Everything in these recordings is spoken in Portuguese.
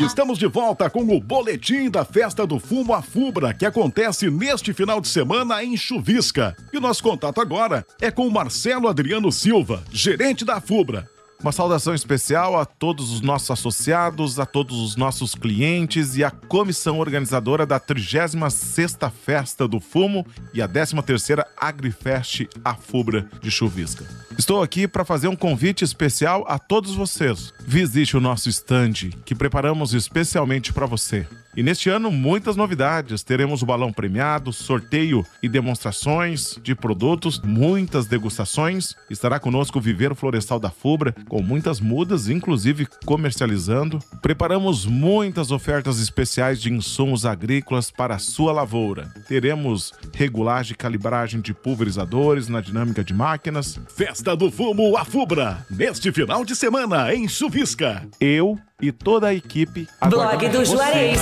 Estamos de volta com o boletim da festa do fumo a Fubra, que acontece neste final de semana em Chuvisca. E o nosso contato agora é com o Marcelo Adriano Silva, gerente da Fubra. Uma saudação especial a todos os nossos associados, a todos os nossos clientes e à comissão organizadora da 36ª Festa do Fumo e a 13ª Agrifest Afubra de Chuvisca. Estou aqui para fazer um convite especial a todos vocês. Visite o nosso stand que preparamos especialmente para você. E neste ano, muitas novidades. Teremos o balão premiado, sorteio e demonstrações de produtos, muitas degustações. Estará conosco o Viveiro Florestal da Fubra, com muitas mudas, inclusive comercializando. Preparamos muitas ofertas especiais de insumos agrícolas para a sua lavoura. Teremos regulagem e calibragem de pulverizadores na dinâmica de máquinas. Festa do Fumo a Fubra, neste final de semana em Chuvisca. Eu e toda a equipe. Blog do Juarez.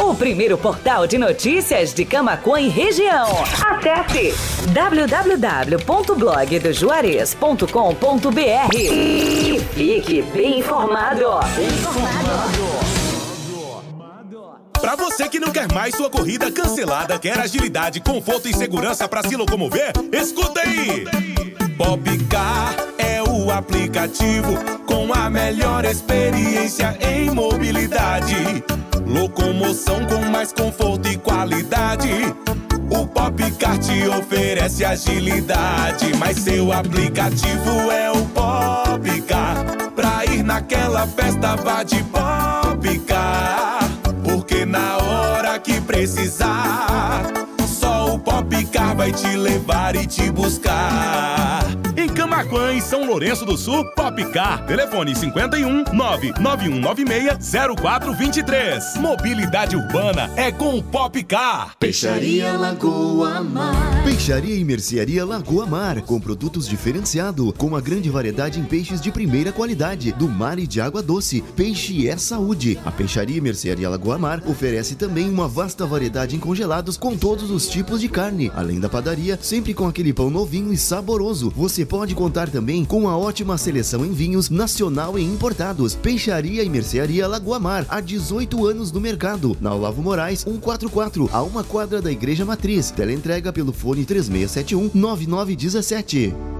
O primeiro portal de notícias de Camacuã e região. Acesse www.blogdojuarez.com.br e fique bem informado. Bem informado. Para você que não quer mais sua corrida cancelada, quer agilidade, conforto e segurança para se locomover, escuta aí. Popcar o aplicativo com a melhor experiência em mobilidade. Locomoção com mais conforto e qualidade. O Popcar te oferece agilidade, mas seu aplicativo é o Popcar. Pra ir naquela festa, vá de Popcar. Porque na hora que precisar, vai te levar e te buscar. Em Camaquã e São Lourenço do Sul, Popcar. Telefone 51 99196 0423. Mobilidade urbana é com o Popcar. Peixaria Lagoa Mar. Peixaria e Mercearia Lagoa Mar, com produtos diferenciados, com uma grande variedade em peixes de primeira qualidade, do mar e de água doce. Peixe é saúde. A Peixaria e Mercearia Lagoa Mar oferece também uma vasta variedade em congelados com todos os tipos de carne, além da padaria, sempre com aquele pão novinho e saboroso. Você pode contar também com a ótima seleção em vinhos nacional e importados. Peixaria e Mercearia Lagoa Mar, há 18 anos no mercado. Na Olavo Moraes, 144, a uma quadra da Igreja Matriz. Teleentrega pelo fone 3671 9917.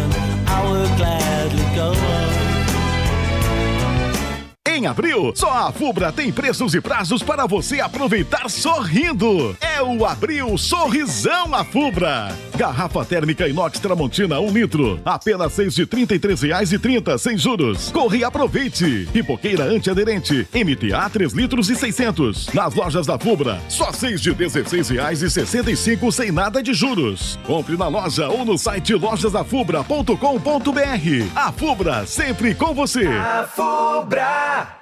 Em abril, só a Fubra tem preços e prazos para você aproveitar sorrindo. É o Abril Sorrisão a Fubra. Garrafa térmica inox Tramontina 1 litro, apenas seis de trinta e três reais e trinta, sem juros. Corre e aproveite. Pipoqueira antiaderente, MTA 3 litros e 600. Nas lojas da Fubra, só seis de dezesseis reais e sessenta e cinco, sem nada de juros. Compre na loja ou no site lojasafubra.com.br. A Fubra, sempre com você. A Fubra.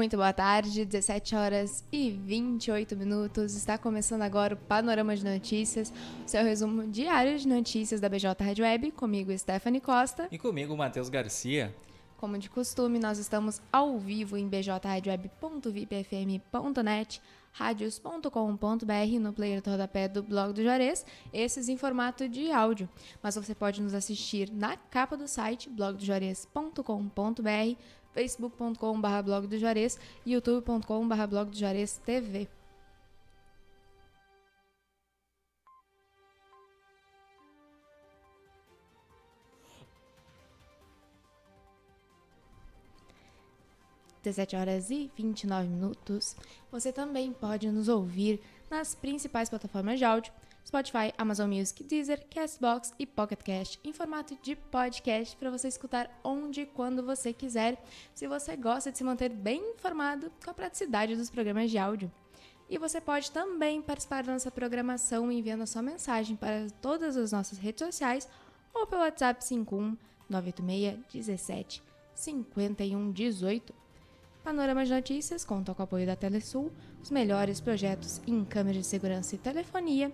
Muito boa tarde, 17 horas e 28 minutos. Está começando agora o Panorama de Notícias, seu resumo diário de notícias da BJ Red Web, comigo Stephanie Costa. E comigo, Matheus Garcia. Como de costume, nós estamos ao vivo em bjradioweb.vipfm.net, radios.com.br no player do rodapé do blog do Juarez, esses em formato de áudio. Mas você pode nos assistir na capa do site blogdojuarez.com.br facebook.com.br blog do Juarez e youtube.com.br blog do Juarez TV. Dezessete horas e 29 minutos. Você também pode nos ouvir nas principais plataformas de áudio, Spotify, Amazon Music, Deezer, Castbox e Pocket Cast em formato de podcast para você escutar onde e quando você quiser, se você gosta de se manter bem informado com a praticidade dos programas de áudio. E você pode também participar da nossa programação enviando a sua mensagem para todas as nossas redes sociais ou pelo WhatsApp 51 986 17 51 18. Panorama de Notícias conta com o apoio da Telesul, os melhores projetos em câmeras de segurança e telefonia,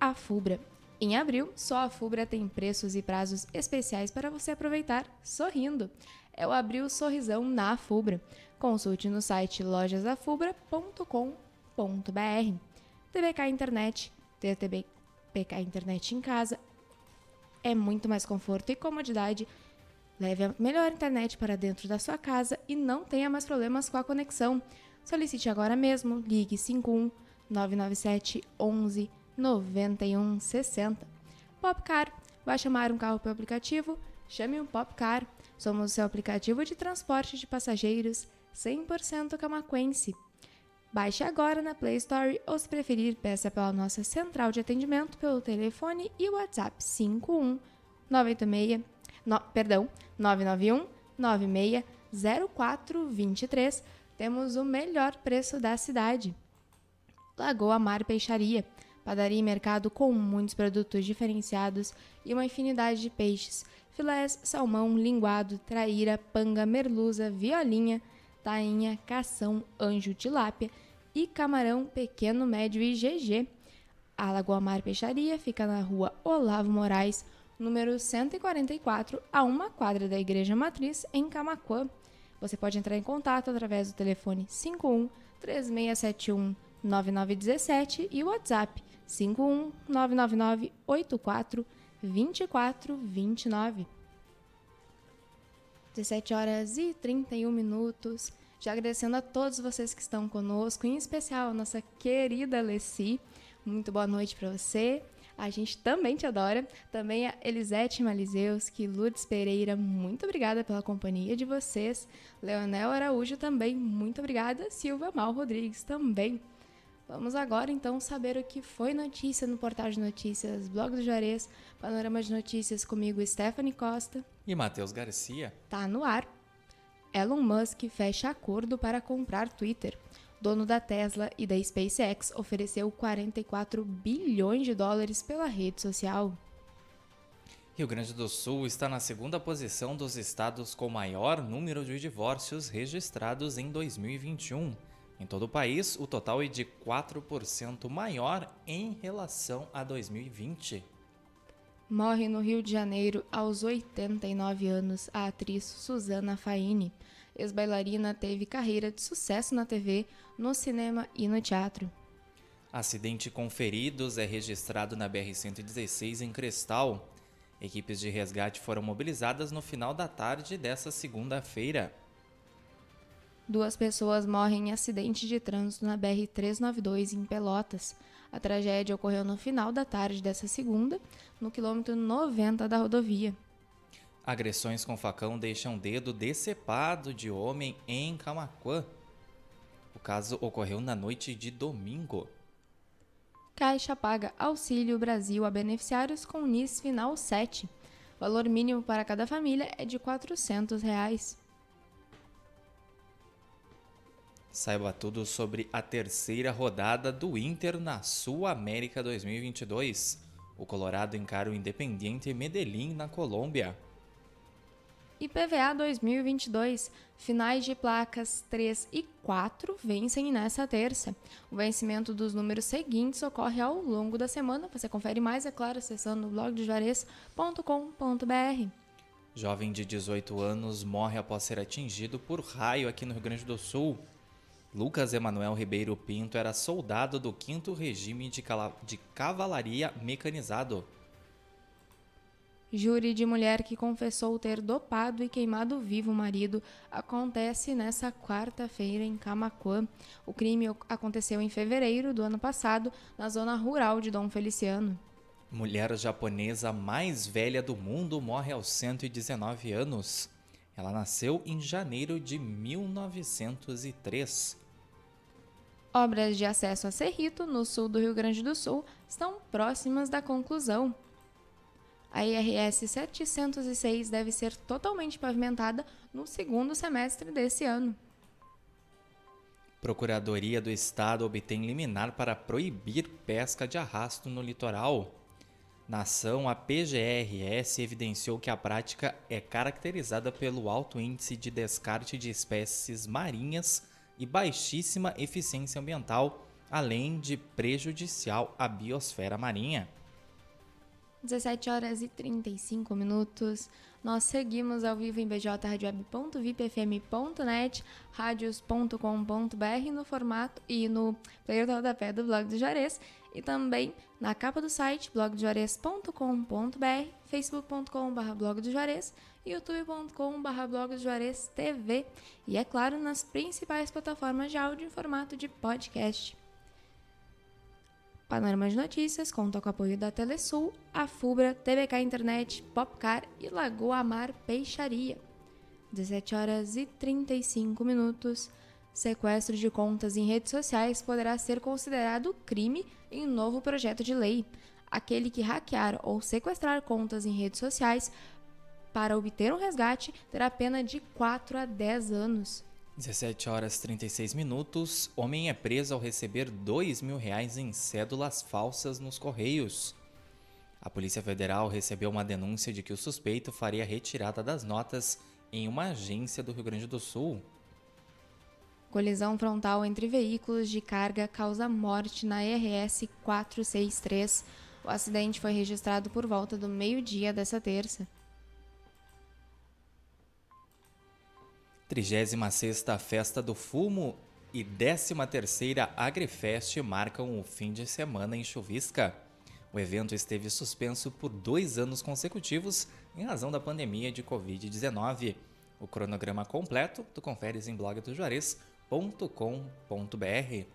a FUBRA. Em abril, só a FUBRA tem preços e prazos especiais para você aproveitar sorrindo. É o Abril Sorrisão na FUBRA. Consulte no site lojasafubra.com.br. TBK Internet. Ter TBK Internet em casa é muito mais conforto e comodidade. Leve a melhor internet para dentro da sua casa e não tenha mais problemas com a conexão. Solicite agora mesmo. Ligue 51 997 11 91 60. Popcar. Vai chamar um carro pelo aplicativo? Chame um Popcar. Somos o seu aplicativo de transporte de passageiros 100% camaquense. Baixe agora na Play Store ou, se preferir, peça pela nossa central de atendimento pelo telefone e WhatsApp 51 986, no, perdão, 991 96 0423. Temos o melhor preço da cidade. Lagoa Mar Peixaria, padaria e mercado com muitos produtos diferenciados e uma infinidade de peixes, filés, salmão, linguado, traíra, panga, merluza, violinha, tainha, cação, anjo, tilápia e camarão pequeno, médio e GG. A Lagoa Mar Peixaria fica na rua Olavo Moraes, número 144, a uma quadra da Igreja Matriz, em Camacuã. Você pode entrar em contato através do telefone 51 3671 9917 e o WhatsApp 51 999 84 2429. 17 horas e 31 minutos. Já agradecendo a todos vocês que estão conosco, em especial a nossa querida Leci. Muito boa noite para você. A gente também te adora. Também a Elisete Malizeuski, Lourdes Pereira, muito obrigada pela companhia de vocês. Leonel Araújo também, muito obrigada. Silvia Mal Rodrigues também. Vamos agora então saber o que foi notícia no portal de notícias Blog do Juarez, Panorama de Notícias comigo Stephanie Costa e Matheus Garcia. Tá no ar. Elon Musk fecha acordo para comprar Twitter. Dono da Tesla e da SpaceX ofereceu 44 bilhões de dólares pela rede social. Rio Grande do Sul está na segunda posição dos estados com maior número de divórcios registrados em 2021 em todo o país, o total é de 4% maior em relação a 2020. Morre no Rio de Janeiro aos 89 anos a atriz Susana Faini. Ex-bailarina teve carreira de sucesso na TV, no cinema e no teatro. Acidente com feridos é registrado na BR-116 em Crestal. Equipes de resgate foram mobilizadas no final da tarde dessa segunda-feira. Duas pessoas morrem em acidente de trânsito na BR-392 em Pelotas. A tragédia ocorreu no final da tarde dessa segunda, no quilômetro 90 da rodovia. Agressões com facão deixam dedo decepado de homem em Camacuã. O caso ocorreu na noite de domingo. Caixa paga Auxílio Brasil a beneficiários com NIS Final 7. valor mínimo para cada família é de 400 reais. Saiba tudo sobre a terceira rodada do Inter na Sul América 2022. O Colorado encara o Independiente Medellín na Colômbia. IPVA 2022. Finais de placas 3 e 4 vencem nessa terça. O vencimento dos números seguintes ocorre ao longo da semana. Você confere mais, é claro, acessando o blogdejuarez.com.br. Jovem de 18 anos morre após ser atingido por raio aqui no Rio Grande do Sul. Lucas Emanuel Ribeiro Pinto era soldado do 5 Regime de, de Cavalaria Mecanizado. Júri de mulher que confessou ter dopado e queimado vivo o marido acontece nessa quarta-feira em Camacuã. O crime aconteceu em fevereiro do ano passado, na zona rural de Dom Feliciano. Mulher japonesa mais velha do mundo morre aos 119 anos. Ela nasceu em janeiro de 1903. Obras de acesso a Cerrito, no sul do Rio Grande do Sul, estão próximas da conclusão. A IRS 706 deve ser totalmente pavimentada no segundo semestre desse ano. Procuradoria do Estado obtém liminar para proibir pesca de arrasto no litoral. Na ação, a PGRS evidenciou que a prática é caracterizada pelo alto índice de descarte de espécies marinhas e baixíssima eficiência ambiental, além de prejudicial à biosfera marinha. 17 horas e 35 minutos. Nós seguimos ao vivo em bjradioweb.vipfm.net, radios.com.br no formato e no player do rodapé do blog do Juarez e também na capa do site blogdojuarez.com.br, facebook.com.br blog do Juarez youtube.com.br blog do Juarez TV e, é claro, nas principais plataformas de áudio em formato de podcast. Panorama de Notícias conta com o apoio da Telesul, a Fubra, TBK Internet, Popcar e Lagoa Mar Peixaria. 17 horas e 35 minutos. Sequestro de contas em redes sociais poderá ser considerado crime em um novo projeto de lei. Aquele que hackear ou sequestrar contas em redes sociais para obter um resgate terá pena de 4 a 10 anos. 17 horas 36 minutos. Homem é preso ao receber 2 mil reais em cédulas falsas nos Correios. A Polícia Federal recebeu uma denúncia de que o suspeito faria retirada das notas em uma agência do Rio Grande do Sul. Colisão frontal entre veículos de carga causa morte na RS 463. O acidente foi registrado por volta do meio-dia dessa terça. 36ª Festa do Fumo e 13ª Agrifest marcam o fim de semana em Chuvisca. O evento esteve suspenso por dois anos consecutivos em razão da pandemia de Covid-19. O cronograma completo tu conferes em blogdojuarez.com.br.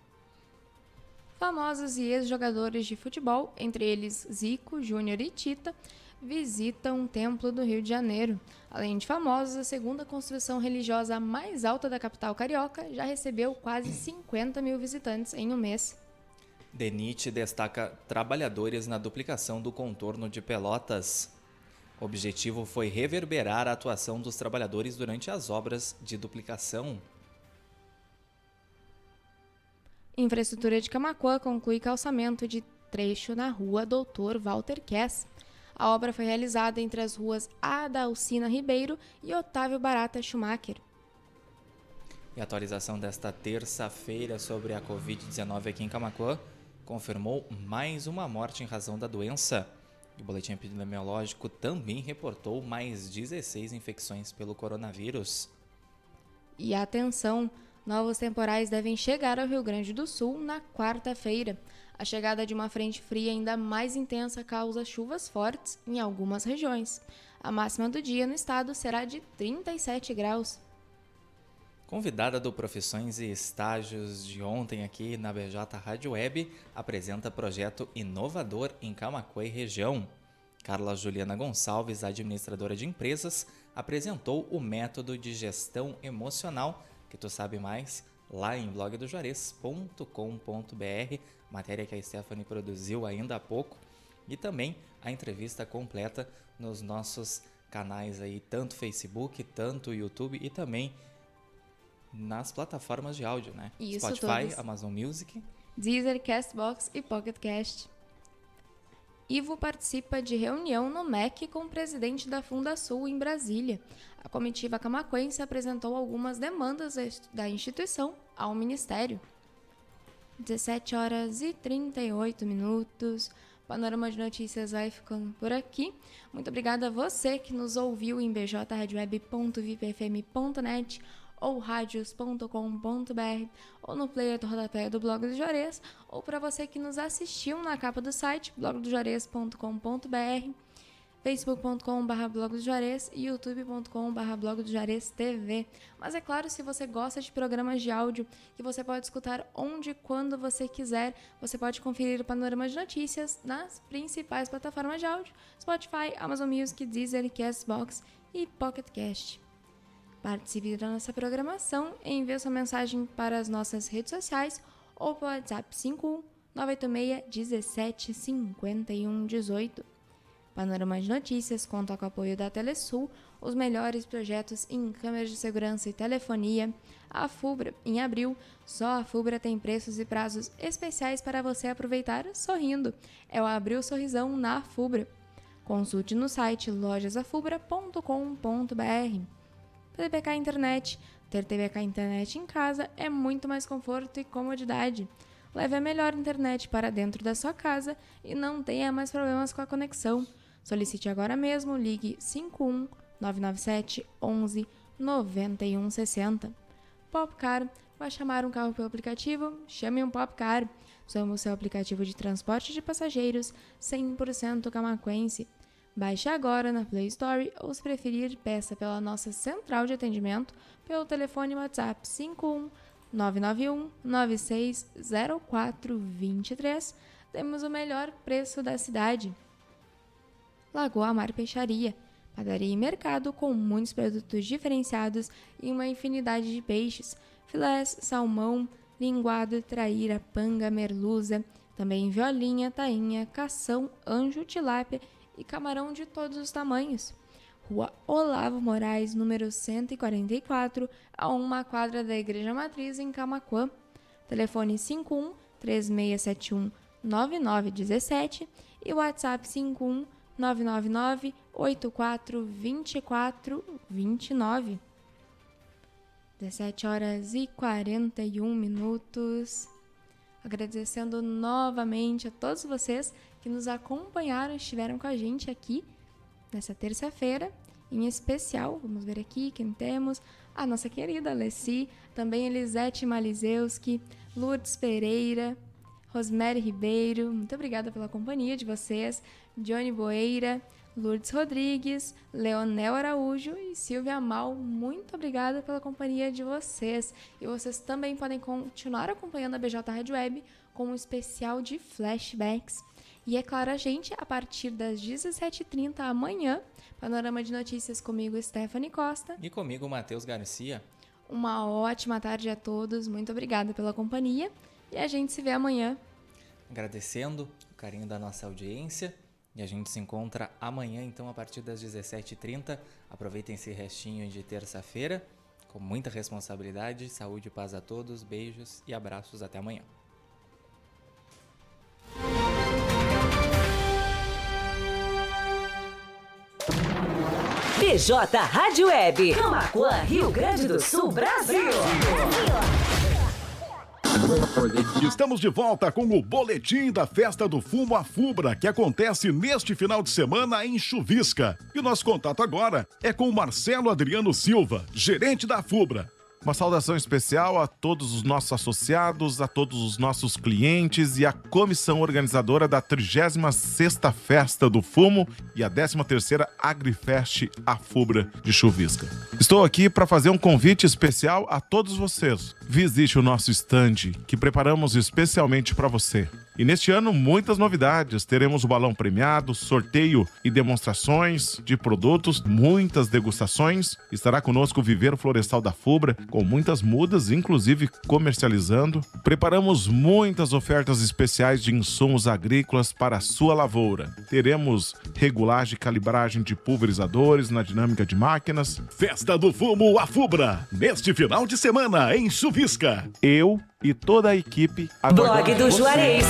Famosos e ex-jogadores de futebol, entre eles Zico, Júnior e Tita, visitam um templo do Rio de Janeiro. Além de famosos, a segunda construção religiosa mais alta da capital carioca já recebeu quase 50 mil visitantes em um mês. DENIT destaca trabalhadores na duplicação do contorno de Pelotas. O objetivo foi reverberar a atuação dos trabalhadores durante as obras de duplicação. Infraestrutura de Camacuã conclui calçamento de trecho na rua Doutor Walter Kess. A obra foi realizada entre as ruas Adalcina Ribeiro e Otávio Barata Schumacher. E a atualização desta terça-feira sobre a Covid-19 aqui em Camacuã confirmou mais uma morte em razão da doença. O boletim epidemiológico também reportou mais 16 infecções pelo coronavírus. E atenção, novos temporais devem chegar ao Rio Grande do Sul na quarta-feira. A chegada de uma frente fria ainda mais intensa causa chuvas fortes em algumas regiões. A máxima do dia no estado será de 37 graus. Convidada do Profissões e Estágios de ontem aqui na BJ Rádio Web, apresenta projeto inovador em Camacuã e região. Carla Juliana Gonçalves, administradora de empresas, apresentou o método de gestão emocional, que tu sabe mais lá em blogdojuarez.com.br, matéria que a Stephanie produziu ainda há pouco, e também a entrevista completa nos nossos canais aí, tanto Facebook, tanto YouTube e também nas plataformas de áudio, né? Isso, Spotify, todas. Amazon Music. Deezer, Castbox e Pocket Cast. Ivo participa de reunião no MEC com o presidente da Fundasul em Brasília. A comitiva camaquense apresentou algumas demandas da instituição ao Ministério. 17 horas e 38 minutos. Panorama de Notícias vai ficando por aqui. Muito obrigada a você que nos ouviu em bjradioweb.vipfm.net ou radios.com.br ou no player do rodapé do Blog do Juarez ou para você que nos assistiu na capa do site blogdojuarez.com.br facebook.com.br blog do Juarez e youtube.com.br blog do Juarez TV. Mas é claro, se você gosta de programas de áudio que você pode escutar onde e quando você quiser, você pode conferir o panorama de notícias nas principais plataformas de áudio, Spotify, Amazon Music, Deezer, Castbox e Pocket Cast. Participe da nossa programação, envie sua mensagem para as nossas redes sociais ou pelo WhatsApp 51 986 17 51 18. Panorama de Notícias conta com o apoio da Telesul, os melhores projetos em câmeras de segurança e telefonia. A Fubra, em abril, só a Fubra tem preços e prazos especiais para você aproveitar sorrindo. É o Abril Sorrisão na Fubra. Consulte no site lojasafubra.com.br. TVK Internet. Ter TVK Internet em casa é muito mais conforto e comodidade. Leve a melhor internet para dentro da sua casa e não tenha mais problemas com a conexão. Solicite agora mesmo, ligue 51 997 11 91 60. Popcar, vai chamar um carro pelo aplicativo? Chame um Popcar. Somos seu aplicativo de transporte de passageiros 100% camaquense. Baixe agora na Play Store ou, se preferir, peça pela nossa central de atendimento pelo telefone WhatsApp 51 991 960423. Temos o melhor preço da cidade. Lagoa Mar Peixaria, padaria e mercado com muitos produtos diferenciados e uma infinidade de peixes, filés, salmão, linguado, traíra, panga, merluza, também violinha, tainha, cação, anjo, tilápia e camarão de todos os tamanhos. Rua Olavo Moraes, número 144, a uma quadra da Igreja Matriz em Camaquã. Telefone 51 3671 9917 e WhatsApp 51 999 84 24 29. 17 horas e 41 minutos. Agradecendo novamente a todos vocês que nos acompanharam, estiveram com a gente aqui nessa terça-feira. Em especial, vamos ver aqui quem temos. A nossa querida Alessi, também Elisete Malizeuski, Lourdes Pereira, Rosemary Ribeiro, muito obrigada pela companhia de vocês, Johnny Boeira, Lourdes Rodrigues, Leonel Araújo e Silvia Mal, muito obrigada pela companhia de vocês. E vocês também podem continuar acompanhando a BJ Rádio Web com um especial de flashbacks. E é claro, a gente, a partir das 17h30 amanhã, Panorama de Notícias comigo, Stephanie Costa. E comigo, Matheus Garcia. Uma ótima tarde a todos, muito obrigada pela companhia e a gente se vê amanhã. Agradecendo o carinho da nossa audiência. E a gente se encontra amanhã, então, a partir das 17h30. Aproveitem esse restinho de terça-feira com muita responsabilidade. Saúde e paz a todos. Beijos e abraços. Até amanhã. BJ Rádio Web. Camacuã, Rio Grande do Sul, Brasil. Estamos de volta com o boletim da festa do fumo a Fubra, que acontece neste final de semana em Chuvisca. E o nosso contato agora é com Marcelo Adriano Silva, gerente da Fubra. Uma saudação especial a todos os nossos associados, a todos os nossos clientes e a comissão organizadora da 36ª Festa do Fumo e a 13ª Agrifest Afubra de Chuvisca. Estou aqui para fazer um convite especial a todos vocês. Visite o nosso stand que preparamos especialmente para você. E neste ano, muitas novidades. Teremos o balão premiado, sorteio e demonstrações de produtos, muitas degustações. Estará conosco o Viveiro Florestal da Fubra, com muitas mudas, inclusive comercializando. Preparamos muitas ofertas especiais de insumos agrícolas para a sua lavoura. Teremos regulagem e calibragem de pulverizadores na dinâmica de máquinas. Festa do Fumo a Fubra, neste final de semana em Chuvisca. Eu e toda a equipe. Blog do Juarez.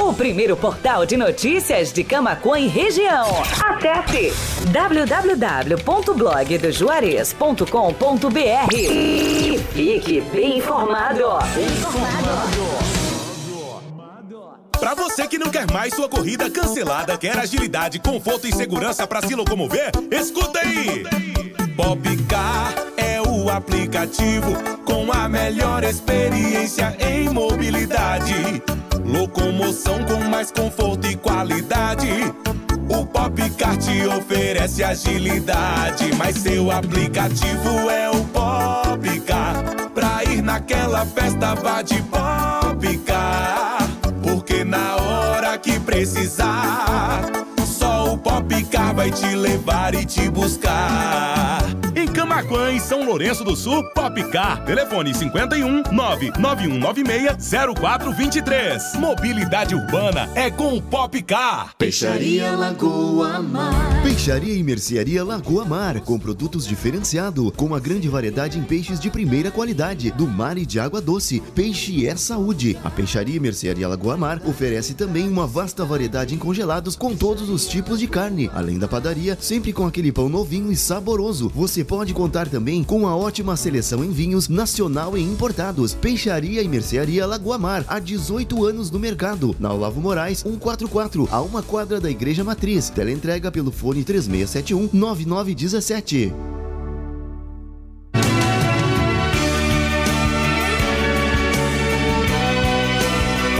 O primeiro portal de notícias de Camacuã e região. Acesse www.blogdojuarez.com.br e fique bem informado. Bem informado. Pra você que não quer mais sua corrida cancelada, quer agilidade, conforto e segurança para se locomover, escuta aí! Popcar aplicativo com a melhor experiência em mobilidade. Locomoção com mais conforto e qualidade. O Popcar te oferece agilidade, mas seu aplicativo é o Popcar. Pra ir naquela festa, vá de Popcar. Porque na hora que precisar, só o Popcar vai te levar e te buscar. Camaquã e São Lourenço do Sul, Popcar. Telefone 51 99196 0423. Mobilidade urbana é com o Popcar. Peixaria Lagoa Mar. Peixaria e Mercearia Lagoa Mar, com produtos diferenciados, com uma grande variedade em peixes de primeira qualidade, do mar e de água doce. Peixe é saúde. A Peixaria e Mercearia Lagoa Mar oferece também uma vasta variedade em congelados com todos os tipos de carne, além da padaria, sempre com aquele pão novinho e saboroso. Você pode contar também com uma ótima seleção em vinhos nacional e importados. Peixaria e Mercearia Lagoa Mar, há 18 anos no mercado. Na Olavo Moraes, 144, a uma quadra da Igreja Matriz. Teleentrega pelo fone 3671 9917.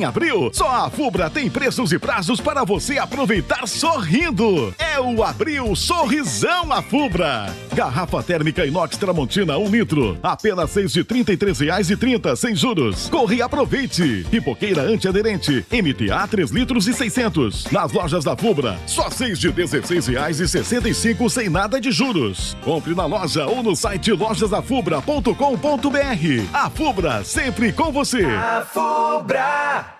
Em abril, só a Fubra tem preços e prazos para você aproveitar sorrindo. É o Abril Sorrisão a Fubra. Garrafa térmica inox Tramontina 1 litro, apenas seis de e trinta, sem juros. Corre e aproveite. Pipoqueira antiaderente, MTA 3 litros e 600. Nas lojas da Fubra, só seis de e e cinco, sem nada de juros. Compre na loja ou no site lojasafubra.com.br. A Fubra, sempre com você. A Fubra!